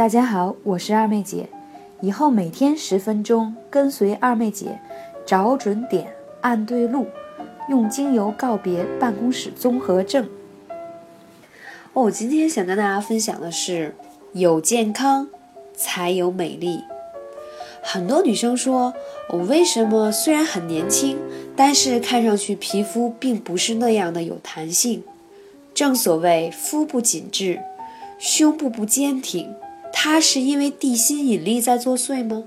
大家好，我是二妹姐。以后每天十分钟，跟随二妹姐，找准点，按对路，用精油告别办公室综合症。哦，我今天想跟大家分享的是，有健康才有美丽。很多女生说，我为什么虽然很年轻，但是看上去皮肤并不是那样的有弹性？正所谓肤不紧致，胸部不坚挺，他是因为地心引力在作祟吗？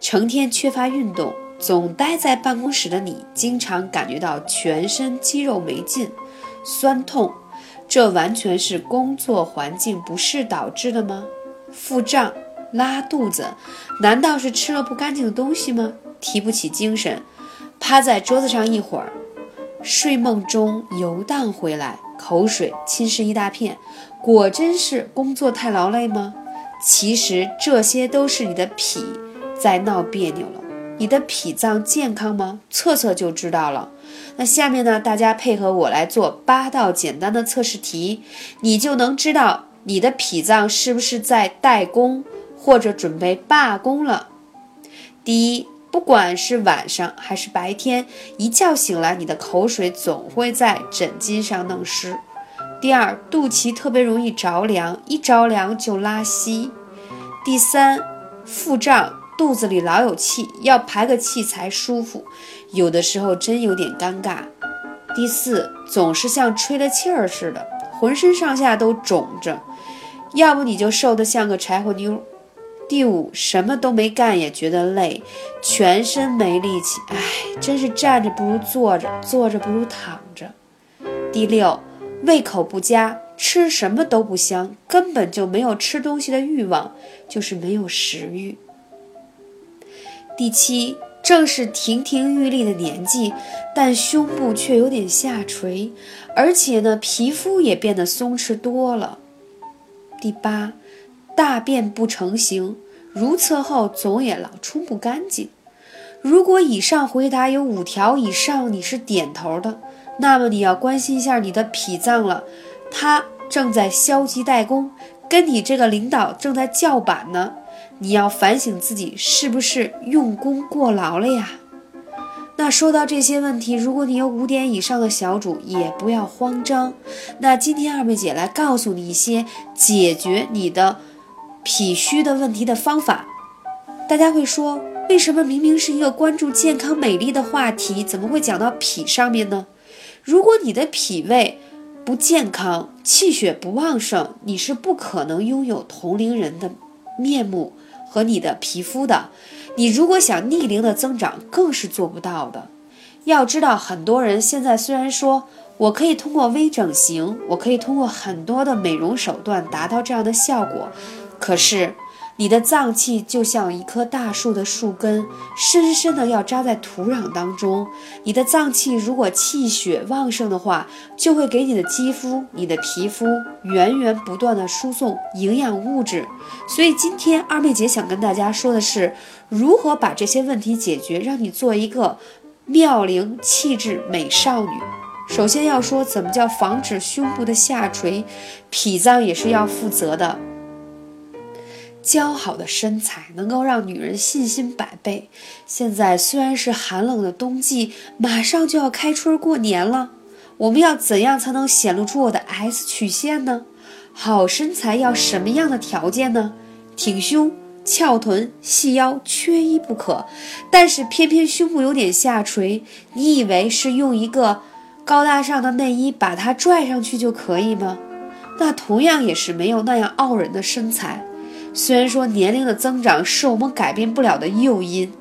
成天缺乏运动，总待在办公室的你，经常感觉到全身肌肉没劲、酸痛，这完全是工作环境不适导致的吗？腹胀。拉肚子，难道是吃了不干净的东西吗？提不起精神，趴在桌子上一会儿，睡梦中游荡回来，口水侵蚀一大片，果真是工作太劳累吗？其实这些都是你的脾在闹别扭了。你的脾脏健康吗？测测就知道了。那下面呢，大家配合我来做八道简单的测试题，你就能知道你的脾脏是不是在怠工。或者准备罢工了。第一，不管是晚上还是白天，一觉醒来，你的口水总会在枕巾上弄湿。第二，肚脐特别容易着凉，一着凉就拉稀。第三，腹胀，肚子里老有气，要排个气才舒服，有的时候真有点尴尬。第四，总是像吹了气儿似的，浑身上下都肿着，要不你就瘦得像个柴火妞。第五，什么都没干也觉得累，全身没力气，哎，真是站着不如坐着，坐着不如躺着。第六，胃口不佳，吃什么都不香，根本就没有吃东西的欲望，就是没有食欲。第七，正是亭亭玉立的年纪，但胸部却有点下垂，而且呢，皮肤也变得松弛多了。第八。大便不成形，如厕后总也老冲不干净。如果以上回答有五条以上，你是点头的，那么你要关心一下你的脾脏了，它正在消极怠工，跟你这个领导正在叫板呢。你要反省自己是不是用功过劳了呀？那说到这些问题，如果你有五点以上的小主，也不要慌张。那今天二妹姐来告诉你一些解决你的。脾虚的问题的方法，大家会说，为什么明明是一个关注健康美丽的话题，怎么会讲到脾上面呢？如果你的脾胃不健康，气血不旺盛，你是不可能拥有同龄人的面目和你的皮肤的。你如果想逆龄的增长，更是做不到的。要知道，很多人现在虽然说我可以通过微整形，我可以通过很多的美容手段达到这样的效果。可是，你的脏器就像一棵大树的树根，深深的要扎在土壤当中。你的脏器如果气血旺盛的话，就会给你的肌肤、你的皮肤源源不断的输送营养物质。所以今天二妹姐想跟大家说的是，如何把这些问题解决，让你做一个妙龄气质美少女。首先要说，怎么叫防止胸部的下垂，脾脏也是要负责的。姣好的身材能够让女人信心百倍。现在虽然是寒冷的冬季，马上就要开春过年了，我们要怎样才能显露出我的 S 曲线呢？好身材要什么样的条件呢？挺胸、翘臀、细腰，缺一不可。但是偏偏胸部有点下垂，你以为是用一个高大上的内衣把它拽上去就可以吗？那同样也是没有那样傲人的身材。虽然说年龄的增长是我们改变不了的诱因，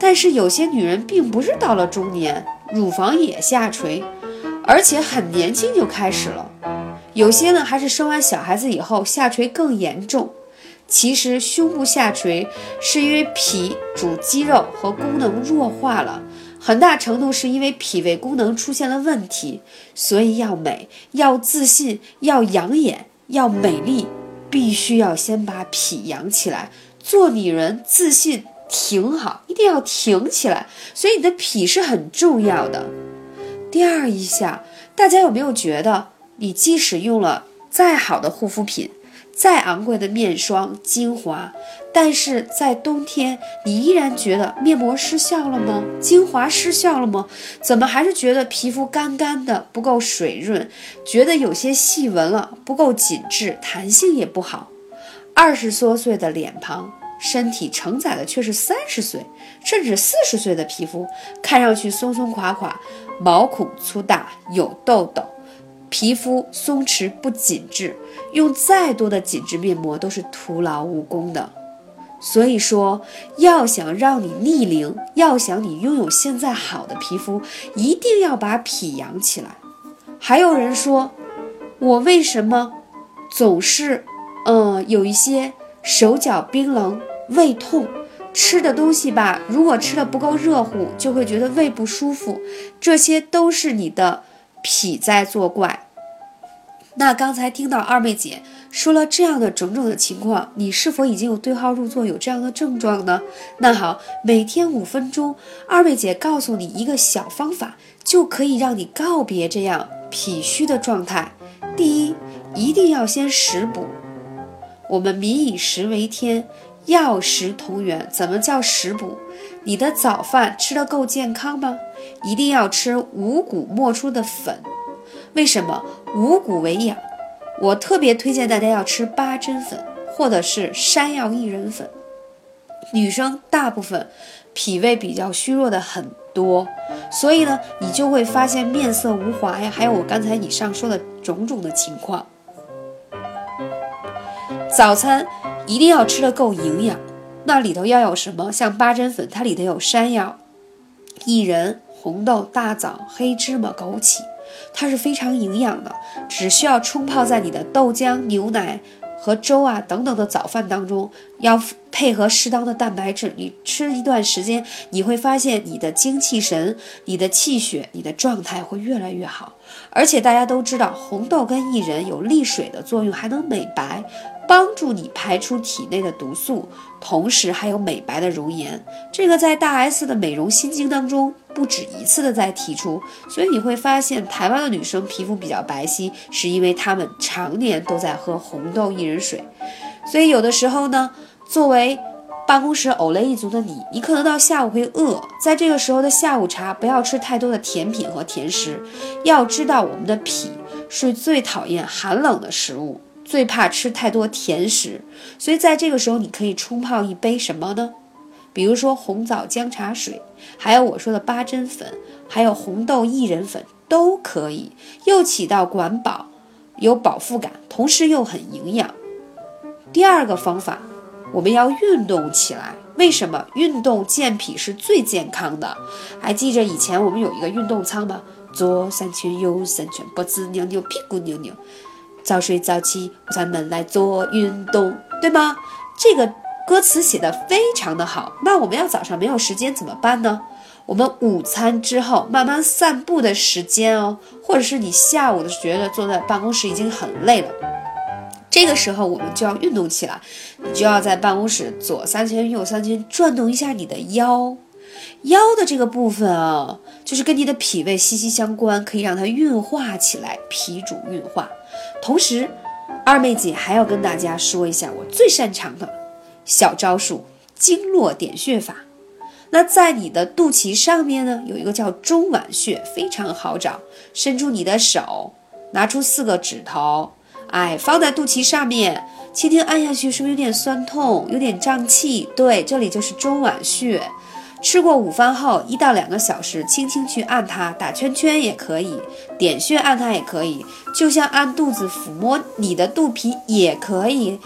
但是有些女人并不是到了中年乳房也下垂，而且很年轻就开始了。有些呢还是生完小孩子以后下垂更严重。其实胸部下垂是因为脾主肌肉和功能弱化了，很大程度是因为脾胃功能出现了问题。所以要美，要自信，要养眼，要美丽。必须要先把脾养起来，做女人自信挺好，一定要挺起来。所以你的脾是很重要的。第二一下，大家有没有觉得，你即使用了再好的护肤品，再昂贵的面霜、精华，但是在冬天，你依然觉得面膜失效了吗？精华失效了吗？怎么还是觉得皮肤干干的，不够水润，觉得有些细纹了，不够紧致，弹性也不好。二十多岁的脸庞，身体承载的却是三十岁甚至四十岁的皮肤，看上去松松垮垮，毛孔粗大，有痘痘。皮肤松弛不紧致，用再多的紧致面膜都是徒劳无功的。所以说，要想让你逆龄，要想你拥有现在好的皮肤，一定要把脾养起来。还有人说，我为什么总是，嗯，有一些手脚冰冷、胃痛，吃的东西吧，如果吃的不够热乎，就会觉得胃不舒服。这些都是你的。脾在作怪。那刚才听到二妹姐说了这样的种种的情况，你是否已经有对号入座，有这样的症状呢？那好，每天五分钟，二妹姐告诉你一个小方法，就可以让你告别这样脾虚的状态。第一，一定要先食补。我们民以食为天，药食同源。怎么叫食补？你的早饭吃得够健康吗？一定要吃五谷磨出的粉，为什么五谷为养？我特别推荐大家要吃八珍粉或者是山药薏仁粉。女生大部分脾胃比较虚弱的很多，所以呢，你就会发现面色无华呀，还有我刚才以上说的种种的情况。早餐一定要吃得够营养。那里头要有什么？像八珍粉，它里头有山药、薏仁、红豆、大枣、黑芝麻、枸杞，它是非常营养的。只需要冲泡在你的豆浆、牛奶和粥啊等等的早饭当中，要配合适当的蛋白质。你吃一段时间，你会发现你的精气神、你的气血、你的状态会越来越好。而且大家都知道，红豆跟薏仁有利水的作用，还能美白。帮助你排出体内的毒素，同时还有美白的容颜。这个在大 S 的美容心经当中不止一次的在提出，所以你会发现台湾的女生皮肤比较白皙，是因为她们常年都在喝红豆薏仁水。所以有的时候呢，作为办公室偶类一族的你，你可能到下午会饿，在这个时候的下午茶，不要吃太多的甜品和甜食。要知道我们的脾是最讨厌寒冷的食物。最怕吃太多甜食，所以在这个时候，你可以冲泡一杯什么呢？比如说红枣姜茶水，还有我说的八珍粉，还有红豆薏仁粉都可以，又起到管饱、有饱腹感，同时又很营养。第二个方法，我们要运动起来。为什么运动健脾是最健康的？还记着以前我们有一个运动操吗？左三圈，右三圈，脖子扭扭，屁股扭扭。早睡早起，咱们来做运动，对吗？这个歌词写的非常的好。那我们要早上没有时间怎么办呢？我们午餐之后慢慢散步的时间哦，或者是你下午的觉得坐在办公室已经很累了，这个时候我们就要运动起来，你就要在办公室左三圈右三圈转动一下你的腰。腰的这个部分啊，就是跟你的脾胃息息相关，可以让它运化起来，脾主运化。同时，二妹姐还要跟大家说一下我最擅长的小招数——经络点穴法。那在你的肚脐上面呢，有一个叫中脘穴，非常好找。伸出你的手，拿出四个指头，哎，放在肚脐上面，轻轻按下去，是不是有点酸痛，有点胀气？对，这里就是中脘穴。吃过午饭后一到两个小时，轻轻去按它，打圈圈也可以，点穴按它也可以，就像按肚子抚摸你的肚皮也可以。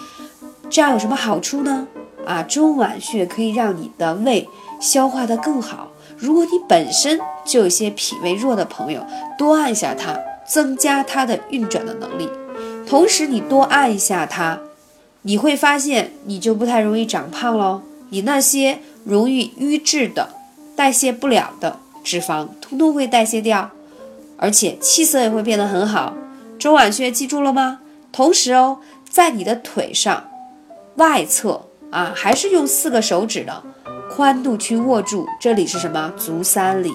这样有什么好处呢？啊，中脘穴可以让你的胃消化的更好。如果你本身就有些脾胃弱的朋友，多按一下它，增加它的运转的能力。同时，你多按一下它，你会发现你就不太容易长胖喽。你那些。容易淤滞的、代谢不了的脂肪，通通会代谢掉，而且气色也会变得很好。中脘穴记住了吗？同时哦，在你的腿上外侧啊，还是用四个手指的宽度去握住，这里是什么？足三里。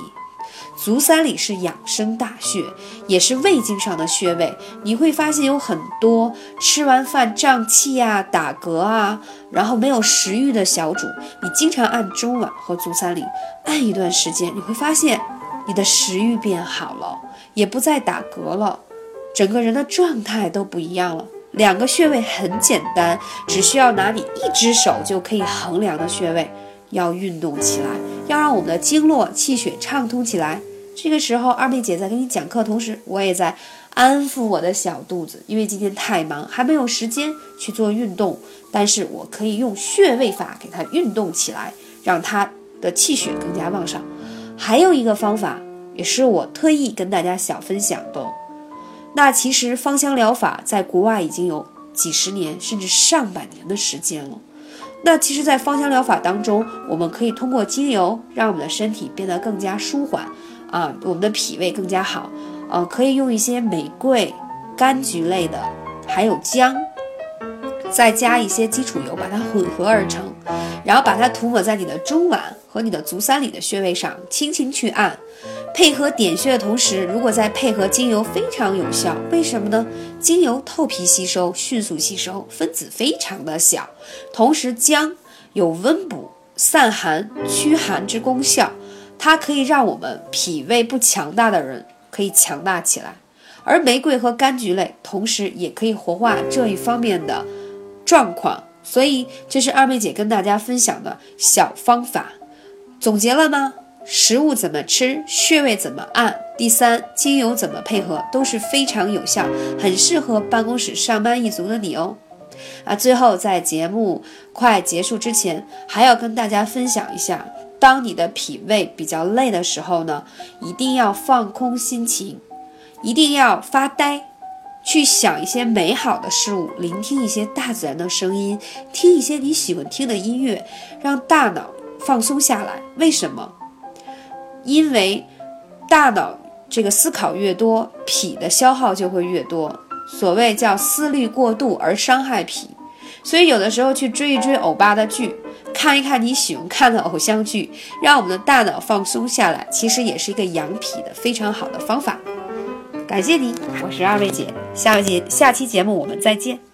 足三里是养生大穴，也是胃经上的穴位。你会发现有很多吃完饭胀气啊、打嗝啊，然后没有食欲的小主，你经常按中脘和足三里，按一段时间，你会发现你的食欲变好了，也不再打嗝了，整个人的状态都不一样了。两个穴位很简单，只需要拿你一只手就可以衡量的穴位，要运动起来，要让我们的经络气血畅通起来。这个时候，二妹姐在给你讲课同时，我也在安抚我的小肚子，因为今天太忙，还没有时间去做运动。但是我可以用穴位法给它运动起来，让它的气血更加旺盛。还有一个方法，也是我特意跟大家小分享的。那其实芳香疗法在国外已经有几十年甚至上百年的时间了。那其实，在芳香疗法当中，我们可以通过精油让我们的身体变得更加舒缓啊，我们的脾胃更加好。呃，可以用一些玫瑰、柑橘类的，还有姜，再加一些基础油，把它混合而成，然后把它涂抹在你的中脘和你的足三里的穴位上，轻轻去按。配合点穴的同时，如果再配合精油，非常有效。为什么呢？精油透皮吸收，迅速吸收，分子非常的小。同时，姜有温补、散寒、驱寒之功效，它可以让我们脾胃不强大的人可以强大起来。而玫瑰和柑橘类，同时也可以活化这一方面的状况。所以，这是二妹姐跟大家分享的小方法。总结了吗？食物怎么吃，穴位怎么按，第三，精油怎么配合，都是非常有效，很适合办公室上班一族的你哦。啊，最后在节目快结束之前，还要跟大家分享一下，当你的脾胃比较累的时候呢，一定要放空心情，一定要发呆，去想一些美好的事物，聆听一些大自然的声音，听一些你喜欢听的音乐，让大脑放松下来。为什么？因为大脑这个思考越多，脾的消耗就会越多。所谓叫思虑过度而伤害脾，所以有的时候去追一追欧巴的剧，看一看你喜欢看的偶像剧，让我们的大脑放松下来，其实也是一个养脾的非常好的方法。感谢你，我是二位姐，下节下期节目我们再见。